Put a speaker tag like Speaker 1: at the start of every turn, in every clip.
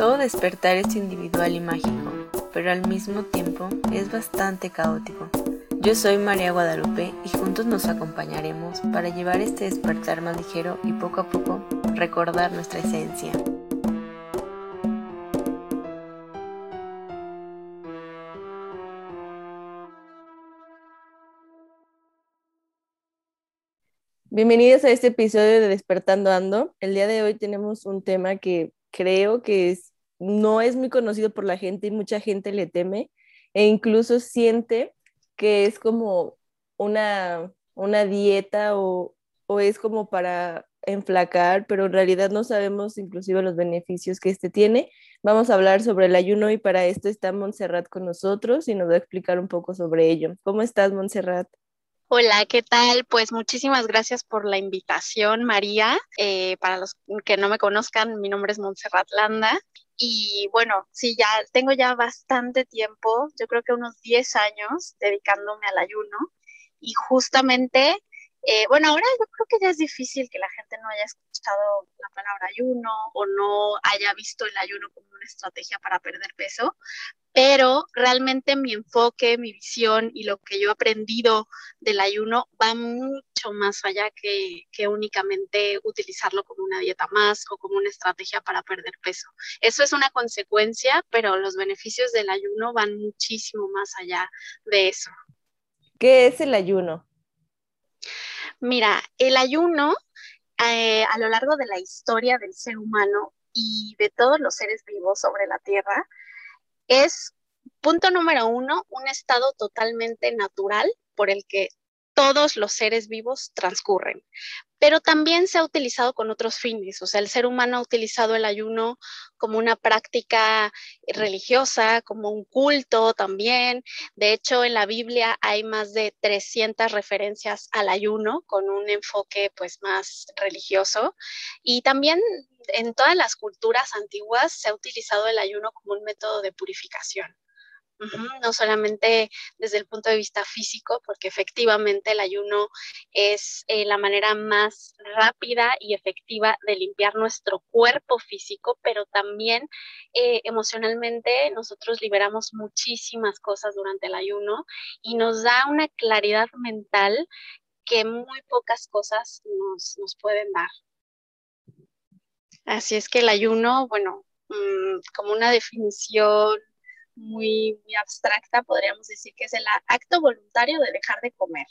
Speaker 1: Todo despertar es individual y mágico, pero al mismo tiempo es bastante caótico. Yo soy María Guadalupe y juntos nos acompañaremos para llevar este despertar más ligero y poco a poco recordar nuestra esencia.
Speaker 2: Bienvenidos a este episodio de Despertando Ando. El día de hoy tenemos un tema que creo que es, no es muy conocido por la gente y mucha gente le teme e incluso siente que es como una, una dieta o, o es como para enflacar, pero en realidad no sabemos inclusive los beneficios que este tiene. Vamos a hablar sobre el ayuno y para esto está Montserrat con nosotros y nos va a explicar un poco sobre ello. ¿Cómo estás, Montserrat?
Speaker 3: Hola, ¿qué tal? Pues muchísimas gracias por la invitación, María. Eh, para los que no me conozcan, mi nombre es Montserrat Landa. Y bueno, sí, ya tengo ya bastante tiempo, yo creo que unos 10 años dedicándome al ayuno. Y justamente, eh, bueno, ahora yo creo que ya es difícil que la gente no haya la palabra ayuno o no haya visto el ayuno como una estrategia para perder peso, pero realmente mi enfoque, mi visión y lo que yo he aprendido del ayuno va mucho más allá que, únicamente utilizarlo como una dieta más o como una estrategia para perder peso. Eso es una consecuencia, pero los beneficios del ayuno van muchísimo más allá de eso.
Speaker 2: ¿Qué es el ayuno?
Speaker 3: Mira, el ayuno eh, a lo largo de la historia del ser humano y de todos los seres vivos sobre la Tierra, es, punto número uno, un estado totalmente natural por el que todos los seres vivos transcurren. Pero también se ha utilizado con otros fines, o sea, el ser humano ha utilizado el ayuno como una práctica religiosa, como un culto también. De hecho, en la Biblia hay más de 300 referencias al ayuno con un enfoque pues más religioso. Y también en todas las culturas antiguas se ha utilizado el ayuno como un método de purificación. No solamente desde el punto de vista físico, porque efectivamente el ayuno es eh, la manera más rápida y efectiva de limpiar nuestro cuerpo físico, pero también eh, emocionalmente nosotros liberamos muchísimas cosas durante el ayuno y nos da una claridad mental que muy pocas cosas nos, nos pueden dar. Así es que el ayuno, bueno, mm, como una definición muy, abstracta, podríamos decir que es el acto voluntario de dejar de comer,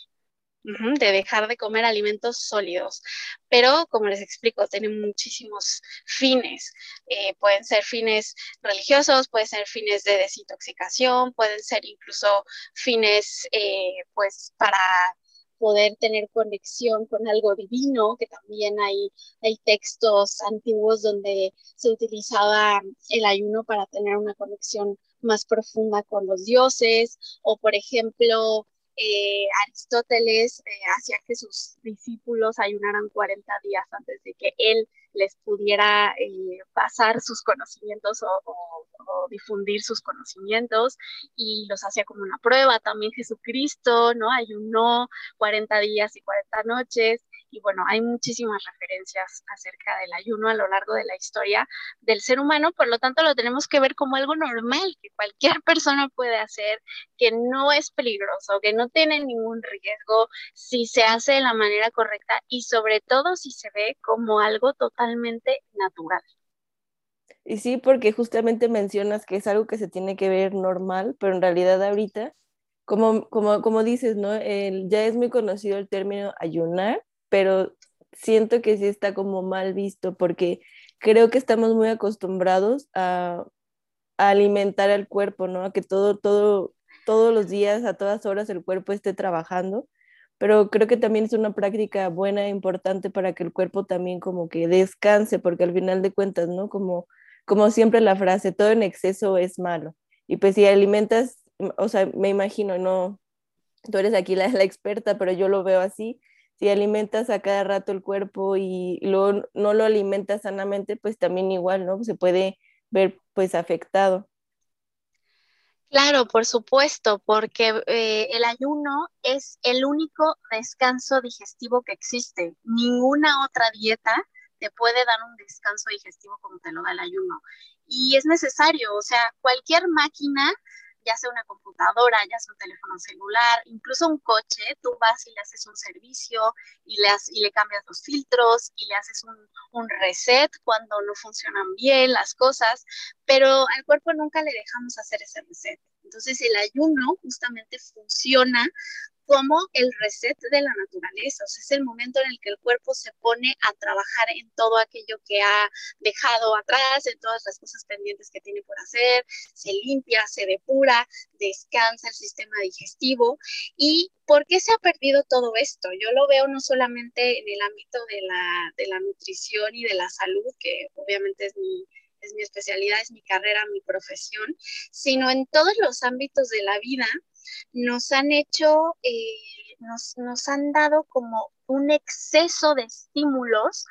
Speaker 3: de dejar de comer alimentos sólidos. Pero, como les explico, tiene muchísimos fines. Eh, pueden ser fines religiosos, pueden ser fines de desintoxicación, pueden ser incluso fines, eh, pues, para poder tener conexión con algo divino, que también hay, hay textos antiguos donde se utilizaba el ayuno para tener una conexión más profunda con los dioses, o por ejemplo, eh, Aristóteles eh, hacía que sus discípulos ayunaran 40 días antes de que él les pudiera eh, pasar sus conocimientos o, difundir sus conocimientos y los hacía como una prueba. También Jesucristo, ¿no? Ayunó 40 días y 40 noches y bueno, hay muchísimas referencias acerca del ayuno a lo largo de la historia del ser humano, por lo tanto lo tenemos que ver como algo normal que cualquier persona puede hacer, que no es peligroso, que no tiene ningún riesgo si se hace de la manera correcta y sobre todo si se ve como algo totalmente natural.
Speaker 2: Y sí, porque justamente mencionas que es algo que se tiene que ver normal, pero en realidad ahorita, como, como, como dices, ¿no? ya es muy conocido el término ayunar pero siento que sí está como mal visto porque creo que estamos muy acostumbrados a, alimentar al cuerpo, ¿no? A que todo, todo, todos los días, a todas horas el cuerpo esté trabajando, pero creo que también es una práctica buena e importante para que el cuerpo también como que descanse, porque al final de cuentas, ¿no? Como, como siempre la frase, todo en exceso es malo. Y pues si alimentas, o sea, me imagino, no, tú eres aquí la, la experta, pero yo lo veo así, si alimentas a cada rato el cuerpo y luego no lo alimentas sanamente, pues también igual, ¿no? Se puede ver pues afectado.
Speaker 3: Claro, por supuesto, porque eh, el ayuno es el único descanso digestivo que existe. Ninguna otra dieta te puede dar un descanso digestivo como te lo da el ayuno. Y es necesario, o sea, cualquier máquina ya sea una computadora, ya sea un teléfono celular, incluso un coche, tú vas y le haces un servicio y le, y le cambias los filtros y le haces un, un reset cuando no funcionan bien las cosas, pero al cuerpo nunca le dejamos hacer ese reset. Entonces el ayuno justamente funciona como el reset de la naturaleza, o sea, es el momento en el que el cuerpo se pone a trabajar en todo aquello que ha dejado atrás, en todas las cosas pendientes que tiene por hacer, se limpia, se depura, descansa el sistema digestivo. ¿Y por qué se ha perdido todo esto? Yo lo veo no solamente en el ámbito de la, de la nutrición y de la salud, que obviamente es mi, es mi especialidad, es mi carrera, mi profesión, sino en todos los ámbitos de la vida nos han hecho, eh, nos, nos han dado como un exceso de estímulos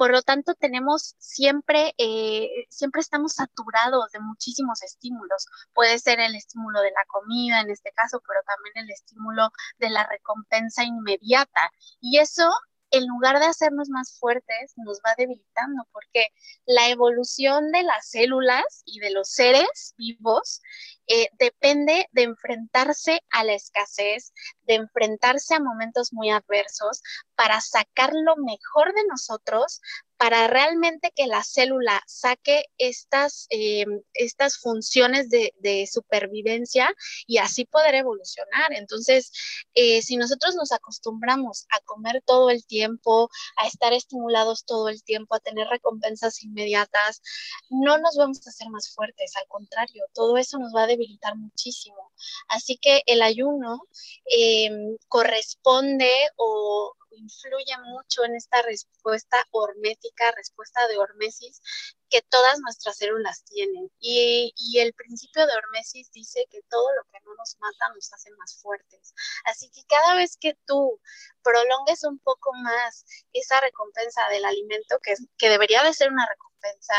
Speaker 3: por lo tanto, tenemos siempre, eh, siempre estamos saturados de muchísimos estímulos. Puede ser el estímulo de la comida en este caso, pero también el estímulo de la recompensa inmediata. Y eso en lugar de hacernos más fuertes, nos va debilitando, porque la evolución de las células y de los seres vivos eh, depende de enfrentarse a la escasez, de enfrentarse a momentos muy adversos para sacar lo mejor de nosotros, para realmente que la célula saque estas, eh, estas funciones de, supervivencia y así poder evolucionar. Entonces, eh, si nosotros nos acostumbramos a comer todo el tiempo, a estar estimulados todo el tiempo, a tener recompensas inmediatas, no nos vamos a hacer más fuertes, al contrario, todo eso nos va a debilitar muchísimo. Así que el ayuno eh, corresponde o influye mucho en esta respuesta hormética, respuesta de hormesis que todas nuestras células tienen. Y, el principio de hormesis dice que todo lo que no nos mata nos hace más fuertes. Así que cada vez que tú prolongues un poco más esa recompensa del alimento, que, que debería de ser una recompensa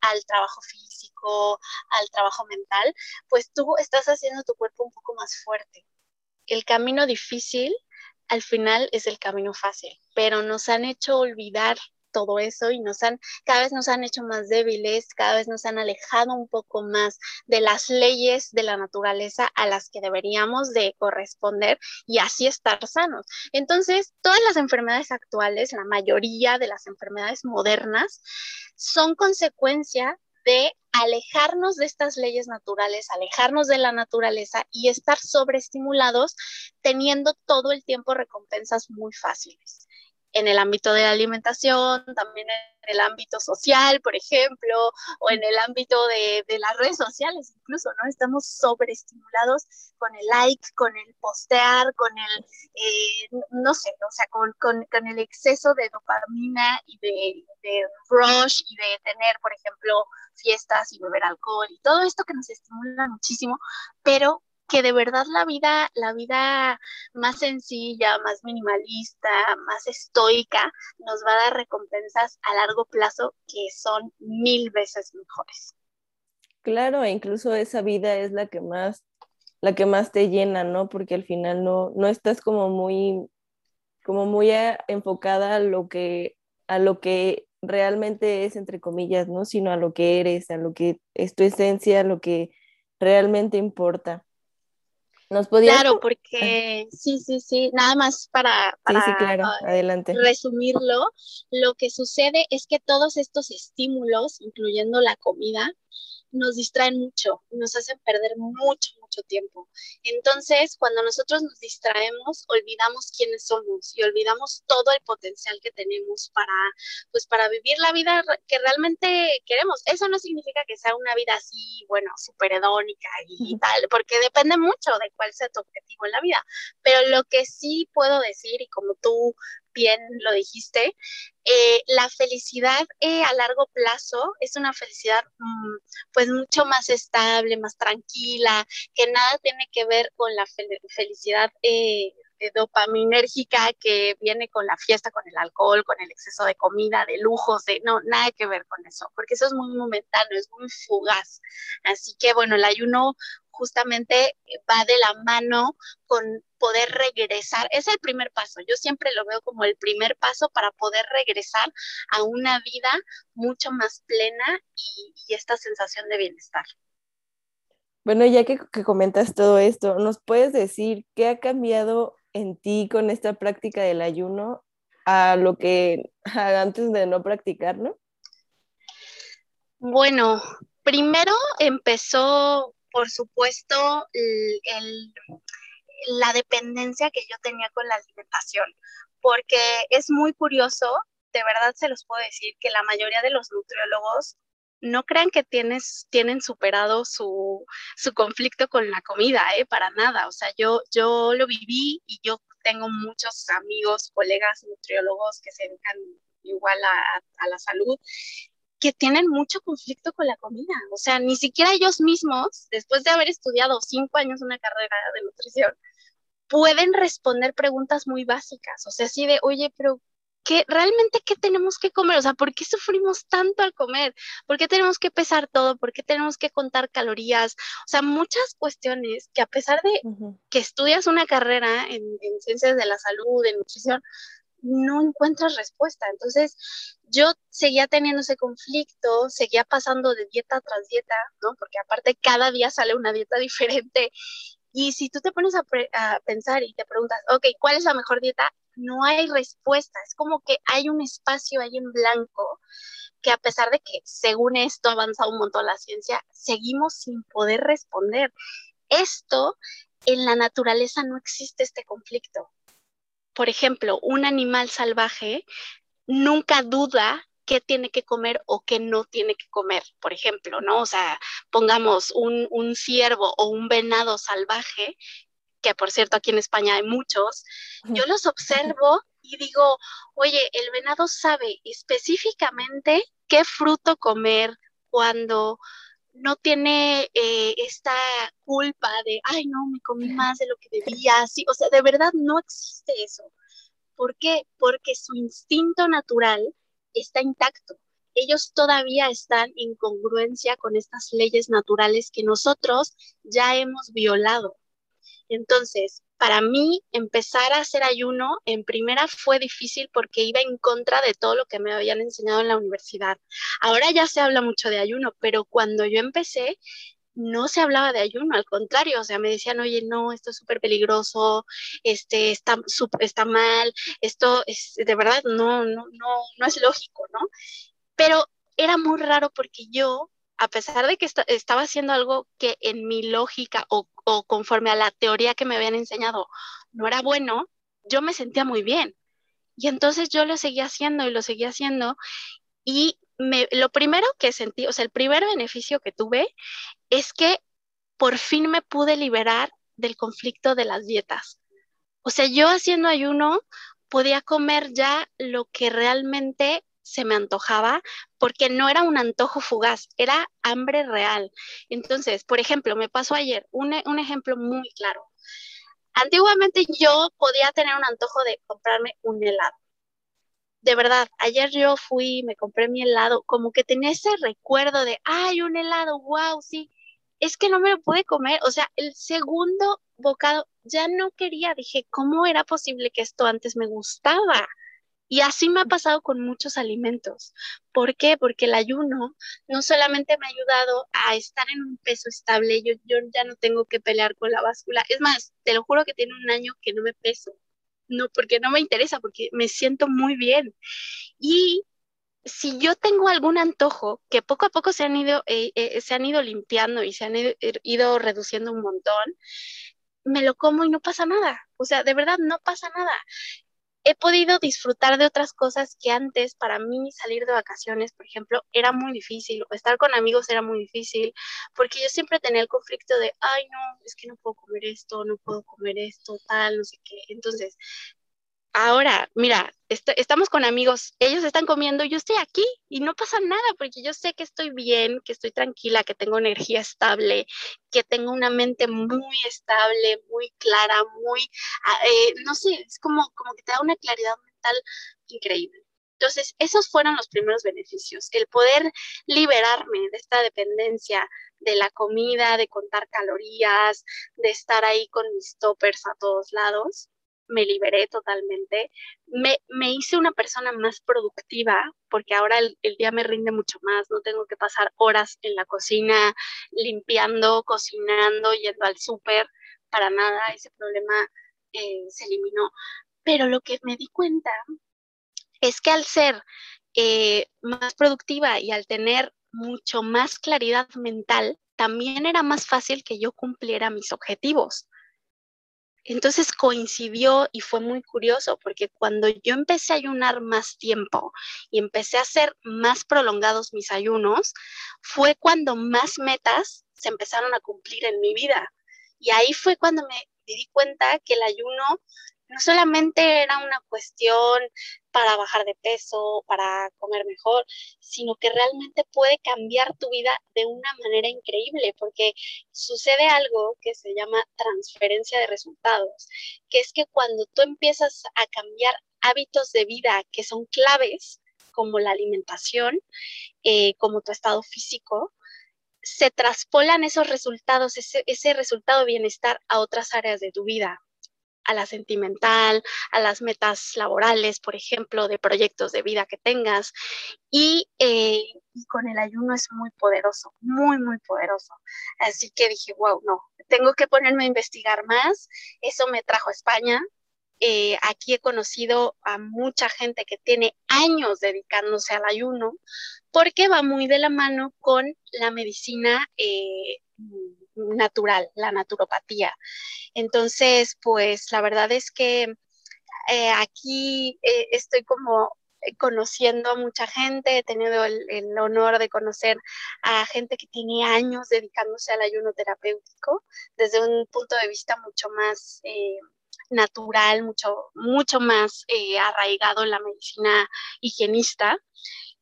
Speaker 3: al trabajo físico, al trabajo mental, pues tú estás haciendo tu cuerpo un poco más fuerte. El camino difícil al final es el camino fácil, pero nos han hecho olvidar todo eso y nos han, cada vez nos han hecho más débiles, cada vez nos han alejado un poco más de las leyes de la naturaleza a las que deberíamos de corresponder y así estar sanos. Entonces, todas las enfermedades actuales, la mayoría de las enfermedades modernas, son consecuencia de alejarnos de estas leyes naturales, alejarnos de la naturaleza y estar sobreestimulados teniendo todo el tiempo recompensas muy fáciles en el ámbito de la alimentación, también en el ámbito social, por ejemplo, o en el ámbito de, las redes sociales incluso, ¿no? Estamos sobreestimulados con el like, con el postear, con el, eh, no sé, o sea, con, el exceso de dopamina y de, de rush y de tener, por ejemplo, fiestas y beber alcohol y todo esto que nos estimula muchísimo, pero que de verdad la vida, la vida más sencilla, más minimalista, más estoica, nos va a dar recompensas a largo plazo que son mil veces mejores.
Speaker 2: Claro, e incluso esa vida es la que más, la que más te llena, ¿no? Porque al final no, no estás como muy, como muy enfocada a lo que, a lo que realmente es, entre comillas, ¿no? Sino a lo que eres, a lo que es tu esencia, a lo que realmente importa.
Speaker 3: Claro, porque sí, sí, sí, nada más para,
Speaker 2: Adelante.
Speaker 3: resumirlo, lo que sucede es que todos estos estímulos, incluyendo la comida, nos distraen mucho, nos hacen perder mucho, mucho tiempo. Entonces, cuando nosotros nos distraemos, olvidamos quiénes somos y olvidamos todo el potencial que tenemos para, pues, para vivir la vida que realmente queremos. Eso no significa que sea una vida así, bueno, súper hedónica y tal, porque depende mucho de cuál sea tu objetivo en la vida. Pero lo que sí puedo decir, y como tú bien lo dijiste, eh, la felicidad eh, a largo plazo es una felicidad mm, pues mucho más estable, más tranquila, que nada tiene que ver con la felicidad eh, dopaminérgica que viene con la fiesta, con el alcohol, con el exceso de comida, de lujos, de no, nada que ver con eso, porque eso es muy momentáneo, es muy fugaz. Así que bueno, el ayuno justamente va de la mano con poder regresar. Es el primer paso. Yo siempre lo veo como el primer paso para poder regresar a una vida mucho más plena y, esta sensación de bienestar.
Speaker 2: Bueno, ya que, que, comentas todo esto, ¿nos puedes decir qué ha cambiado en ti con esta práctica del ayuno a lo que antes de no practicarlo?
Speaker 3: Bueno, primero empezó, por supuesto, la dependencia que yo tenía con la alimentación, porque es muy curioso, de verdad se los puedo decir, que la mayoría de los nutriólogos no crean que tienes, tienen superado su, su conflicto con la comida, ¿eh? para nada. O sea, yo, yo lo viví y yo tengo muchos amigos, colegas nutriólogos que se dedican igual a, a la salud que tienen mucho conflicto con la comida. O sea, ni siquiera ellos mismos, después de haber estudiado cinco años una carrera de nutrición, pueden responder preguntas muy básicas. O sea, así de, oye, pero ¿qué, realmente qué tenemos que comer? O sea, ¿por qué sufrimos tanto al comer? ¿Por qué tenemos que pesar todo? ¿Por qué tenemos que contar calorías? O sea, muchas cuestiones que a pesar de que estudias una carrera en, en ciencias de la salud, en nutrición, no encuentras respuesta. Entonces, yo seguía teniendo ese conflicto, seguía pasando de dieta tras dieta, ¿no? Porque aparte cada día sale una dieta diferente. Y si tú te pones a, pensar y te preguntas, ok, ¿cuál es la mejor dieta? No hay respuesta. Es como que hay un espacio ahí en blanco que a pesar de que según esto ha avanzado un montón la ciencia, seguimos sin poder responder. Esto en la naturaleza no existe este conflicto por ejemplo, un animal salvaje nunca duda qué tiene que comer o qué no tiene que comer, por ejemplo, ¿no? O sea, pongamos un, un ciervo o un venado salvaje, que por cierto aquí en España hay muchos, yo los observo y digo, oye, el venado sabe específicamente qué fruto comer, cuando no tiene eh, esta culpa de, ay, no, me comí más de lo que debía, sí, o sea, de verdad no existe eso. ¿Por qué? Porque su instinto natural está intacto. Ellos todavía están en congruencia con estas leyes naturales que nosotros ya hemos violado. Entonces, para mí empezar a hacer ayuno en primera fue difícil porque iba en contra de todo lo que me habían enseñado en la universidad. Ahora ya se habla mucho de ayuno, pero cuando yo empecé no se hablaba de ayuno, al contrario, o sea, me decían, oye, no, esto es súper peligroso, este, está, está mal, esto es, de verdad, no, no, no, no es lógico, ¿no? Pero era muy raro porque yo a pesar de que estaba haciendo algo que en mi lógica o, conforme a la teoría que me habían enseñado no era bueno, yo me sentía muy bien. Y entonces yo lo seguía haciendo y lo seguía haciendo. Y lo primero que sentí, o sea, el primer beneficio que tuve es que por fin me pude liberar del conflicto de las dietas. O sea, yo haciendo ayuno podía comer ya lo que realmente se me antojaba porque no era un antojo fugaz, era hambre real. Entonces, por ejemplo, me pasó ayer un, un ejemplo muy claro. Antiguamente yo podía tener un antojo de comprarme un helado. De verdad, ayer yo fui, me compré mi helado, como que tenía ese recuerdo de, ay, un helado, wow, sí. Es que no me lo pude comer, o sea, el segundo bocado ya no quería, dije, ¿cómo era posible que esto antes me gustaba? Y así me ha pasado con muchos alimentos. ¿Por qué? Porque el ayuno no solamente me ha ayudado a estar en un peso estable, yo, yo ya no tengo que pelear con la báscula. Es más, te lo juro que tiene un año que no me peso. No, porque no me interesa, porque me siento muy bien. Y si yo tengo algún antojo que poco a poco se han ido, eh, eh, se han ido limpiando y se han ido reduciendo un montón, me lo como y no pasa nada. O sea, de verdad no pasa nada he podido disfrutar de otras cosas que antes para mí salir de vacaciones, por ejemplo, era muy difícil, o estar con amigos era muy difícil, porque yo siempre tenía el conflicto de, ay, no, es que no puedo comer esto, no puedo comer esto, tal, no sé qué. Entonces, ahora, mira, estamos con amigos, ellos están comiendo, yo estoy aquí y no pasa nada porque yo sé que estoy bien, que estoy tranquila, que tengo energía estable, que tengo una mente muy estable, muy clara, muy, ah, eh, no sé, es como, como que te da una claridad mental increíble. Entonces, esos fueron los primeros beneficios, el poder liberarme de esta dependencia de la comida, de contar calorías, de estar ahí con mis toppers a todos lados. Me liberé totalmente. Me, hice una persona más productiva porque ahora el, día me rinde mucho más. No tengo que pasar horas en la cocina limpiando, cocinando, yendo al súper. Para nada, ese problema eh, se eliminó. Pero lo que me di cuenta es que al ser eh, más productiva y al tener mucho más claridad mental, también era más fácil que yo cumpliera mis objetivos. Entonces coincidió y fue muy curioso porque cuando yo empecé a ayunar más tiempo y empecé a hacer más prolongados mis ayunos, fue cuando más metas se empezaron a cumplir en mi vida. Y ahí fue cuando me di cuenta que el ayuno no solamente era una cuestión para bajar de peso, para comer mejor, sino que realmente puede cambiar tu vida de una manera increíble, porque sucede algo que se llama transferencia de resultados, que es que cuando tú empiezas a cambiar hábitos de vida que son claves, como la alimentación, eh, como tu estado físico, se traspolan esos resultados, ese, resultado bienestar a otras áreas de tu vida a la sentimental, a las metas laborales, por ejemplo, de proyectos de vida que tengas. Y, eh, con el ayuno es muy poderoso, muy, muy poderoso. Así que dije, wow, no, tengo que ponerme a investigar más. Eso me trajo a España. Eh, aquí he conocido a mucha gente que tiene años dedicándose al ayuno porque va muy de la mano con la medicina eh, natural, la naturopatía. Entonces, pues la verdad es que eh, aquí eh, estoy como eh, conociendo a mucha gente, he tenido el, honor de conocer a gente que tiene años dedicándose al ayuno terapéutico desde un punto de vista mucho más natural, mucho, mucho más arraigado en la medicina higienista.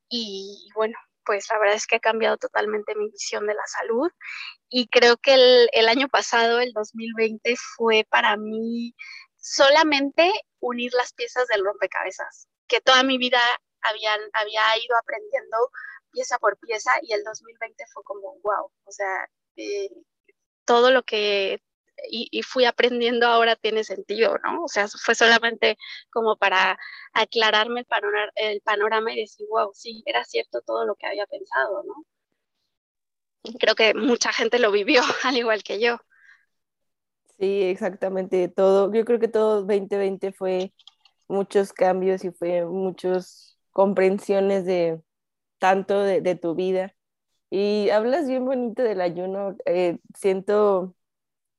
Speaker 3: Y bueno, pues la verdad es que ha cambiado totalmente mi visión de la salud y creo que el, año pasado, el 2020, fue para mí solamente unir las piezas del rompecabezas, que toda mi vida habían, había ido aprendiendo pieza por pieza y el 2020 fue como, wow, o sea, eh, todo lo que y, fui aprendiendo ahora tiene sentido, ¿no? O sea, fue solamente como para aclararme el panorama, el panorama y decir, wow, sí, era cierto todo lo que había pensado, ¿no? Creo que mucha gente lo vivió, al igual que yo.
Speaker 2: Sí, exactamente, todo, yo creo que todo 2020 fue muchos cambios y fue muchas comprensiones de tanto de, tu vida. Y hablas bien bonito del ayuno, eh, siento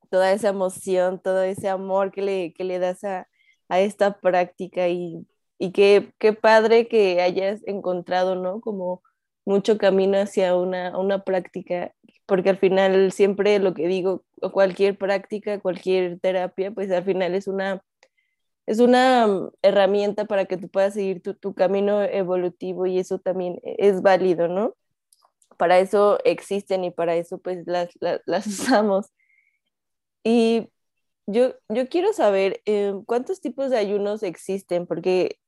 Speaker 2: toda esa emoción, todo ese amor que le, que le das a, esta práctica y, y qué, padre que hayas encontrado, ¿no? Como mucho camino hacia una, una práctica, porque al final siempre lo que digo, cualquier práctica, cualquier terapia, pues al final es una, es una herramienta para que tú puedas seguir tu, tu camino evolutivo y eso también es válido, ¿no? Para eso existen y para eso pues las, las, usamos. Y yo, yo quiero saber eh, cuántos tipos de ayunos existen, porque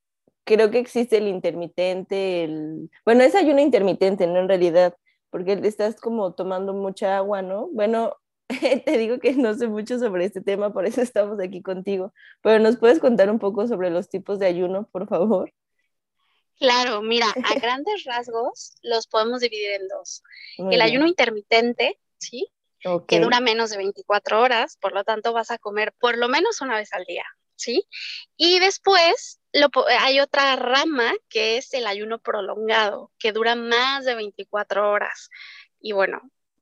Speaker 2: creo que existe el intermitente, el... Bueno, es ayuno intermitente, ¿no? En realidad, porque estás como tomando mucha agua, ¿no? Bueno, te digo que no sé mucho sobre este tema, por eso estamos aquí contigo, pero ¿nos puedes contar un poco sobre los tipos de ayuno, por favor?
Speaker 3: Claro, mira, a grandes rasgos los podemos dividir en dos. el ayuno intermitente, ¿sí? que dura menos de 24 horas, por lo tanto vas a comer por lo menos una vez al día, ¿sí? Y después lo, hay otra rama que es el ayuno prolongado, que dura más de 24 horas. Y bueno,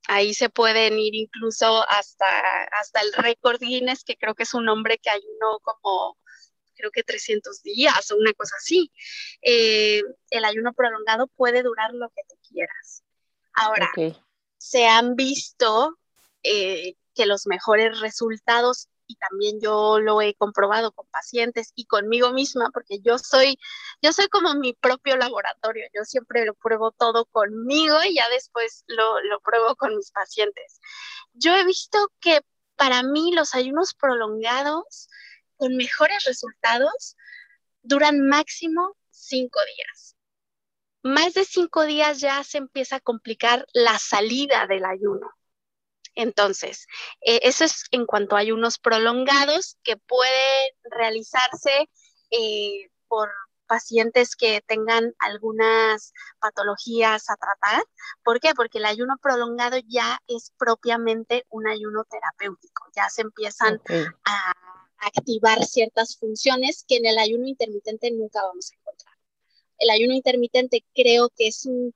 Speaker 3: ahí se pueden ir incluso hasta, hasta el récord Guinness, que creo que es un hombre que ayunó como creo que 300 días o una cosa así. Eh, el ayuno prolongado puede durar lo que tú quieras. Ahora, se han visto eh, que los mejores resultados, y también yo lo he comprobado con pacientes y conmigo misma, porque yo soy, yo soy como mi propio laboratorio, yo siempre lo pruebo todo conmigo y ya después lo, lo pruebo con mis pacientes. Yo he visto que para mí los ayunos prolongados con mejores resultados duran máximo cinco días. Más de cinco días ya se empieza a complicar la salida del ayuno. Entonces, eh, eso es en cuanto a ayunos prolongados que pueden realizarse eh, por pacientes que tengan algunas patologías a tratar. ¿Por qué? Porque el ayuno prolongado ya es propiamente un ayuno terapéutico, ya se empiezan a activar ciertas funciones que en el ayuno intermitente nunca vamos a encontrar. El ayuno intermitente creo que es un,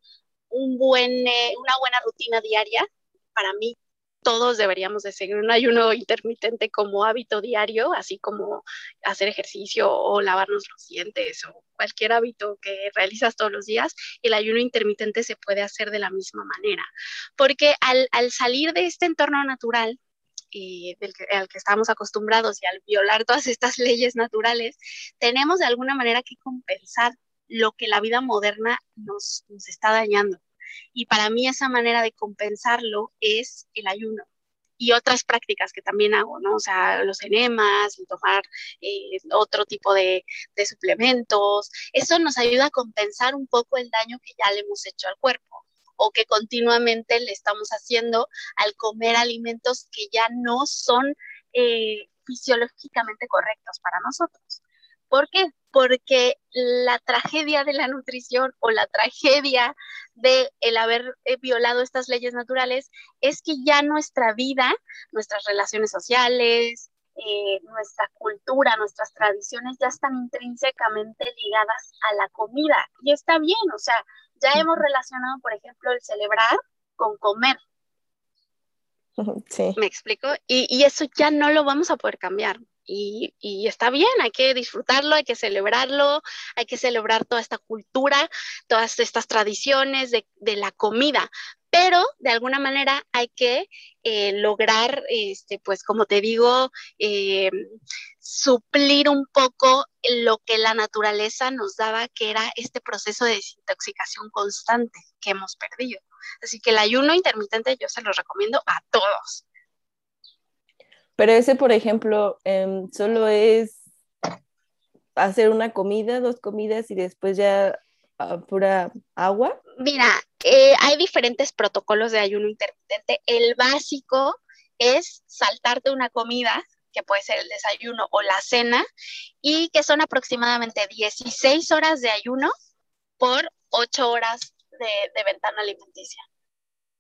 Speaker 3: buen, eh, una buena rutina diaria. Para mí todos deberíamos de seguir un ayuno intermitente como hábito diario, así como hacer ejercicio o lavarnos los dientes o cualquier hábito que realizas todos los días, el ayuno intermitente se puede hacer de la misma manera. Porque al, salir de este entorno natural, del al que estamos acostumbrados y al violar todas estas leyes naturales, tenemos de alguna manera que compensar lo que la vida moderna nos está dañando. Y para mí esa manera de compensarlo es el ayuno y otras prácticas que también hago, ¿no? O sea, los enemas, tomar eh, otro tipo de, de, suplementos. Eso nos ayuda a compensar un poco el daño que ya le hemos hecho al cuerpo o que continuamente le estamos haciendo al comer alimentos que ya no son eh, fisiológicamente correctos para nosotros. ¿Por qué? Porque la tragedia de la nutrición o la tragedia de el haber eh, violado estas leyes naturales es que ya nuestra vida, nuestras relaciones sociales, eh, nuestra cultura, nuestras tradiciones ya están intrínsecamente ligadas a la comida. Y está bien, o sea, ya hemos relacionado, por ejemplo, el celebrar con comer. Sí. ¿Me explico? Y, y, eso ya no lo vamos a poder cambiar. Y, está bien, hay que disfrutarlo, hay que celebrarlo, hay que celebrar toda esta cultura, todas estas tradiciones de, la comida, pero de alguna manera hay que eh, lograr, este, pues como te digo, eh, suplir un poco lo que la naturaleza nos daba, que era este proceso de desintoxicación constante que hemos perdido. Así que el ayuno intermitente yo se lo recomiendo a todos.
Speaker 2: Pero ese, por ejemplo, em, solo es hacer una comida, dos comidas y después ya ah, pura agua.
Speaker 3: Mira, eh, hay diferentes protocolos de ayuno intermitente. El básico es saltarte una comida, que puede ser el desayuno o la cena, y que son aproximadamente 16 horas de ayuno por 8 horas de, de ventana alimenticia.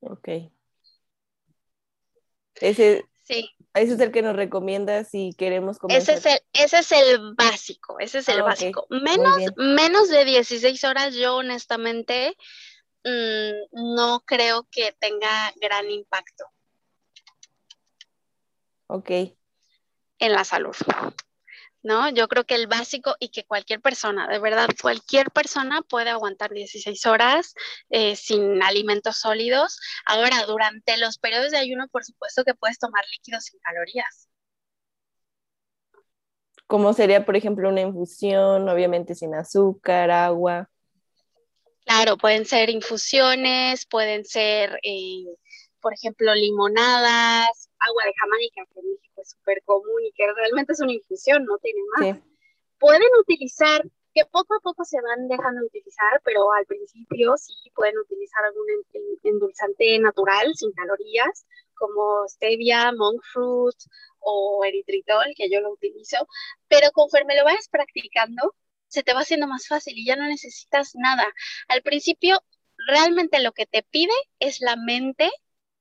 Speaker 2: Ok. Ese, Sí. Ese es el que nos recomienda si queremos
Speaker 3: comer. Ese es el, ese es el básico, ese es el ah, básico. Menos, menos de 16 horas, yo honestamente mm, no creo que tenga gran impacto.
Speaker 2: Ok.
Speaker 3: En la salud. ¿No? Yo creo que el básico y que cualquier persona, de verdad, cualquier persona puede aguantar 16 horas eh, sin alimentos sólidos. Ahora, durante los periodos de ayuno, por supuesto que puedes tomar líquidos sin calorías.
Speaker 2: Como sería, por ejemplo, una infusión, obviamente sin azúcar, agua.
Speaker 3: Claro, pueden ser infusiones, pueden ser, eh, por ejemplo, limonadas, agua de Jamaica, que en México es súper común y que realmente es una infusión, no tiene más. Pueden utilizar, que poco a poco se van dejando de utilizar, pero al principio sí pueden utilizar algún endulzante natural, sin calorías, como stevia, monk fruit o eritritol, que yo lo utilizo, pero conforme lo vayas practicando, se te va haciendo más fácil y ya no necesitas nada. Al principio, realmente lo que te pide es la mente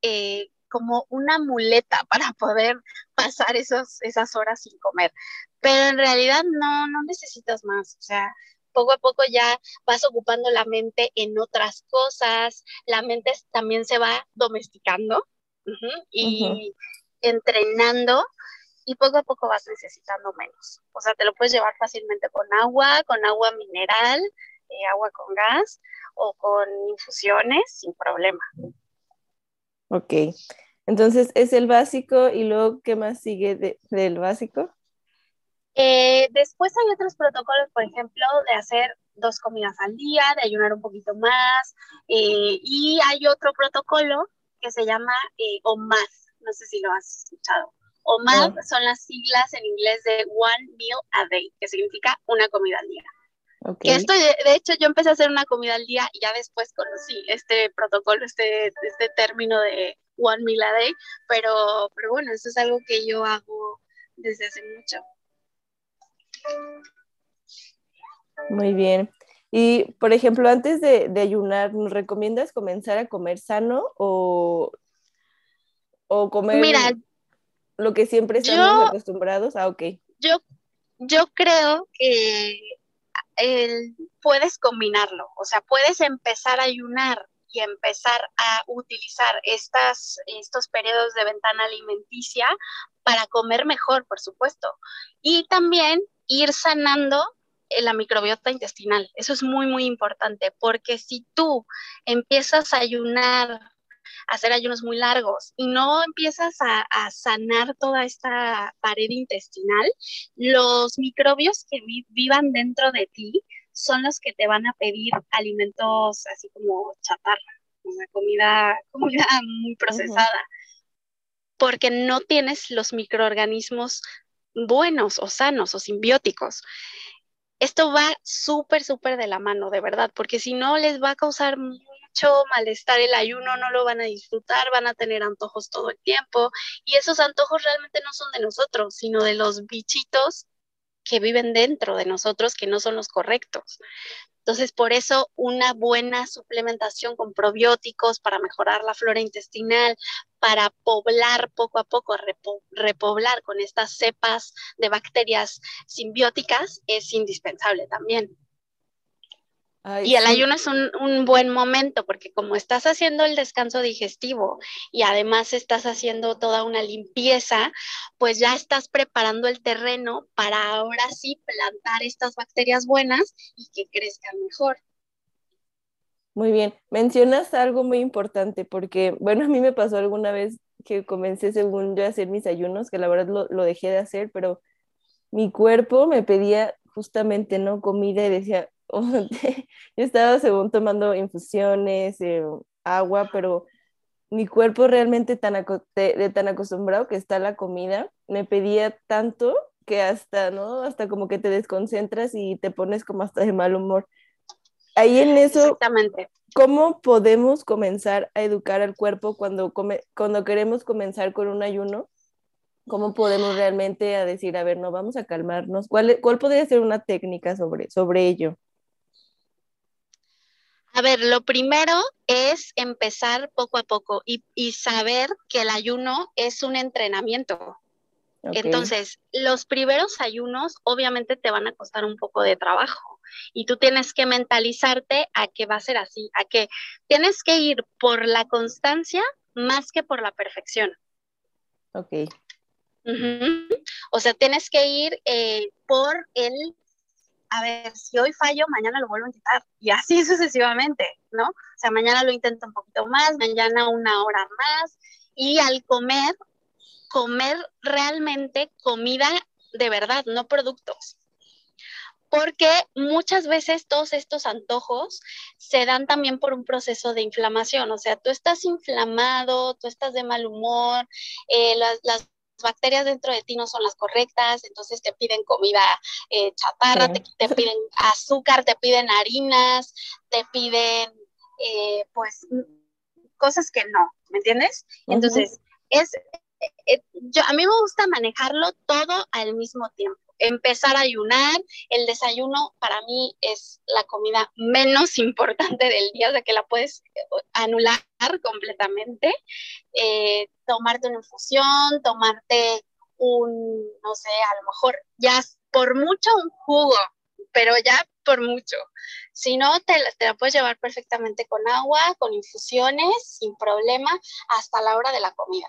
Speaker 3: eh, como una muleta para poder pasar esos, esas horas sin comer. Pero en realidad no, no necesitas más. O sea, poco a poco ya vas ocupando la mente en otras cosas, la mente también se va domesticando y entrenando y poco a poco vas necesitando menos. O sea, te lo puedes llevar fácilmente con agua, con agua mineral, eh, agua con gas o con infusiones sin problema.
Speaker 2: Ok, entonces es el básico y luego, ¿qué más sigue del básico?
Speaker 3: Eh, después hay otros protocolos, por ejemplo, de hacer dos comidas al día, de ayunar un poquito más, eh, y hay otro protocolo que se llama eh, OMAD, no sé si lo has escuchado. OMAD son las siglas en inglés de One Meal a Day, que significa una comida al día. Que esto, de hecho, yo empecé a hacer una comida al día y ya después conocí este protocolo, este, este término de one meal a day, pero, pero bueno, eso es algo que yo hago desde hace mucho.
Speaker 2: Muy bien. Y, por ejemplo, antes de, ayunar, ¿nos recomiendas comenzar a comer sano o, o comer lo que siempre estamos acostumbrados? Ah, ok.
Speaker 3: Yo, yo creo que puedes combinarlo, o sea, puedes empezar a ayunar y empezar a utilizar estas, estos periodos de ventana alimenticia para comer mejor, por supuesto. Y también ir sanando la microbiota intestinal. Eso es muy, muy importante, porque si tú empiezas a ayunar, hacer ayunos muy largos y no empiezas a, a sanar toda esta pared intestinal, los microbios que vivan dentro de ti son los que te van a pedir alimentos así como chatarra, una comida, comida muy procesada, porque no tienes los microorganismos buenos o sanos o simbióticos. Esto va súper, súper de la mano, de verdad, porque si no les va a causar mucho malestar el ayuno, no lo van a disfrutar, van a tener antojos todo el tiempo y esos antojos realmente no son de nosotros, sino de los bichitos que viven dentro de nosotros que no son los correctos. Entonces, por eso una buena suplementación con probióticos para mejorar la flora intestinal, para poblar poco a poco, repoblar con estas cepas de bacterias simbióticas, es indispensable también y el ayuno es un, buen momento porque como estás haciendo el descanso digestivo y además estás haciendo toda una limpieza, pues ya estás preparando el terreno para ahora sí plantar estas bacterias buenas y que crezcan mejor.
Speaker 2: Muy bien, mencionas algo muy importante porque, bueno, a mí me pasó alguna vez que comencé según yo a hacer mis ayunos, que la verdad lo, lo dejé de hacer, pero mi cuerpo me pedía justamente, ¿no? Comida y decía, yo estaba según tomando infusiones, eh, agua, pero mi cuerpo realmente tan, de, tan acostumbrado que está a la comida, me pedía tanto que hasta, ¿no? Hasta como que te desconcentras y te pones como hasta de mal humor. Ahí en eso,
Speaker 3: Exactamente.
Speaker 2: ¿cómo podemos comenzar a educar al cuerpo cuando, come, cuando queremos comenzar con un ayuno? ¿Cómo podemos realmente a decir, a ver, no, vamos a calmarnos? ¿Cuál, cuál podría ser una técnica sobre, sobre ello?
Speaker 3: A ver, lo primero es empezar poco a poco y, saber que el ayuno es un entrenamiento. Entonces, los primeros ayunos obviamente te van a costar un poco de trabajo y tú tienes que mentalizarte a que va a ser así, a que tienes que ir por la constancia más que por la perfección.
Speaker 2: Ok.
Speaker 3: O sea, tienes que ir eh, por el a ver, si hoy fallo, mañana lo vuelvo a intentar. Y así sucesivamente, ¿no? O sea, mañana lo intento un poquito más, mañana una hora más. Y al comer, comer realmente comida de verdad, no productos. Porque muchas veces todos estos antojos se dan también por un proceso de inflamación. O sea, tú estás inflamado, tú estás de mal humor, eh, las, las bacterias dentro de ti no son las correctas, entonces te piden comida eh, chatarra, te, piden azúcar, te piden harinas, te piden eh, pues cosas que no, ¿me entiendes? Entonces, es, eh, yo, a mí me gusta manejarlo todo al mismo tiempo empezar a ayunar. El desayuno para mí es la comida menos importante del día, o sea que la puedes eh, anular completamente. Eh, tomarte una infusión, tomarte un, no sé, a lo mejor ya por mucho un jugo, pero ya por mucho. Si no, te, te, la puedes llevar perfectamente con agua, con infusiones, sin problema, hasta la hora de la comida.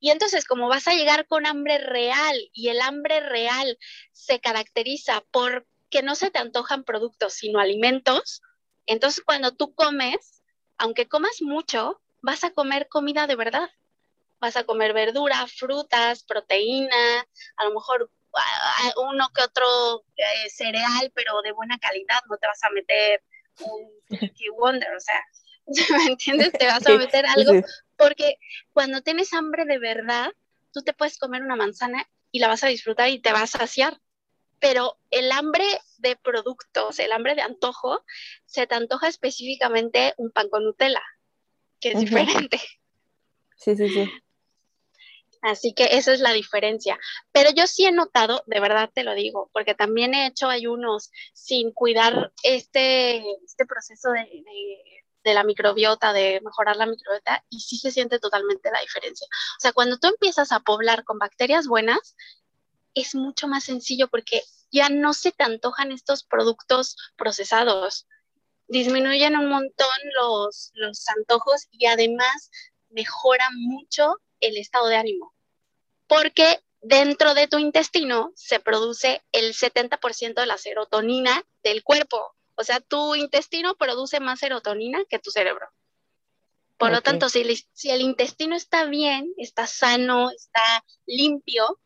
Speaker 3: Y entonces, como vas a llegar con hambre real y el hambre real se caracteriza por que no se te antojan productos, sino alimentos, entonces cuando tú comes, aunque comas mucho, vas a comer comida de verdad. Vas a comer verdura, frutas, proteína, a lo mejor ah, uno que otro eh, cereal, pero de buena calidad, no te vas a meter un Wonder, o sea, ¿me entiendes? Te vas a meter algo porque cuando tienes hambre de verdad, tú te puedes comer una manzana y la vas a disfrutar y te vas a saciar. pero el hambre de productos, el hambre de antojo, se te antoja específicamente un pan con Nutella, que es diferente.
Speaker 2: Sí, sí, sí.
Speaker 3: Así que esa es la diferencia. Pero yo sí he notado, de verdad te lo digo, porque también he hecho ayunos sin cuidar este, este proceso de, de, la microbiota, de mejorar la microbiota, y sí se siente totalmente la diferencia. O sea, cuando tú empiezas a poblar con bacterias buenas, es mucho más sencillo porque ya no se te antojan estos productos procesados. Disminuyen un montón los, los antojos y además mejoran mucho el estado de ánimo, porque dentro de tu intestino se produce el 70% de la serotonina del cuerpo. O sea, tu intestino produce más serotonina que tu cerebro. Por lo tanto, si el, intestino está bien, está sano, está limpio,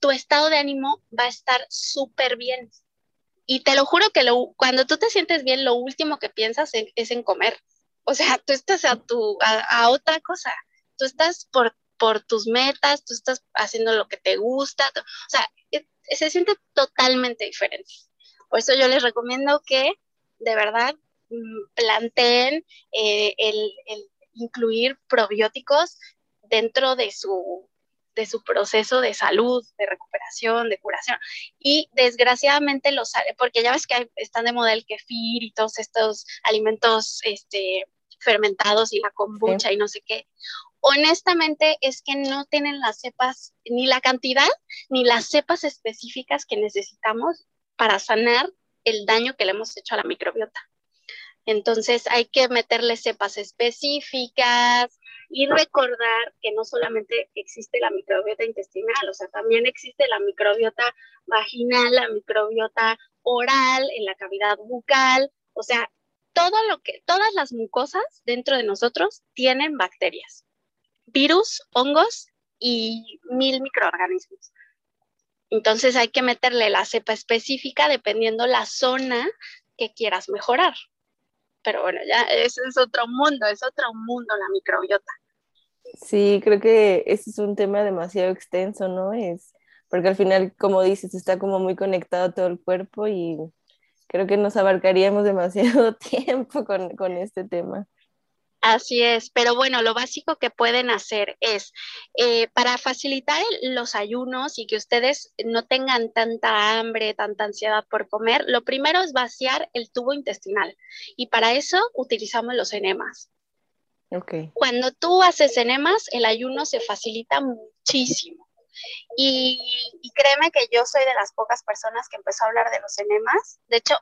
Speaker 3: tu estado de ánimo va a estar súper bien. Y te lo juro que cuando tú te sientes bien, lo último que piensas es en comer. O sea, tú estás a, tu, a otra cosa. Tú estás por por tus metas, tú estás haciendo lo que te gusta, o sea, se siente totalmente diferente. Por eso yo les recomiendo que de verdad mm, planteen eh, el, incluir probióticos dentro de su, de su proceso de salud, de recuperación, de curación. Y desgraciadamente los, porque ya ves que están de moda el kefir y todos estos alimentos este, fermentados y la kombucha y no sé qué honestamente es que no tienen las cepas, ni la cantidad, ni las cepas específicas que necesitamos para sanar el daño que le hemos hecho a la microbiota. Entonces hay que meterle cepas específicas y recordar que no solamente existe la microbiota intestinal, o sea, también existe la microbiota vaginal, la microbiota oral, en la cavidad bucal, o sea, todo lo que, todas las mucosas dentro de nosotros tienen bacterias virus, hongos y mil microorganismos. Entonces hay que meterle la cepa específica dependiendo la zona que quieras mejorar. Pero bueno, ya ese es otro mundo, es otro mundo la microbiota.
Speaker 2: Sí, creo que ese es un tema demasiado extenso, ¿no? Es porque al final, como dices, está como muy conectado todo el cuerpo y creo que nos abarcaríamos demasiado tiempo con, con este tema.
Speaker 3: Así es, pero bueno, lo básico que pueden hacer es, eh, para facilitar los ayunos y que ustedes no tengan tanta hambre, tanta ansiedad por comer, lo primero es vaciar el tubo intestinal y para eso utilizamos los enemas.
Speaker 2: Okay.
Speaker 3: Cuando tú haces enemas, el ayuno se facilita muchísimo. Y, y, créeme que yo soy de las pocas personas que empezó a hablar de los enemas. De hecho,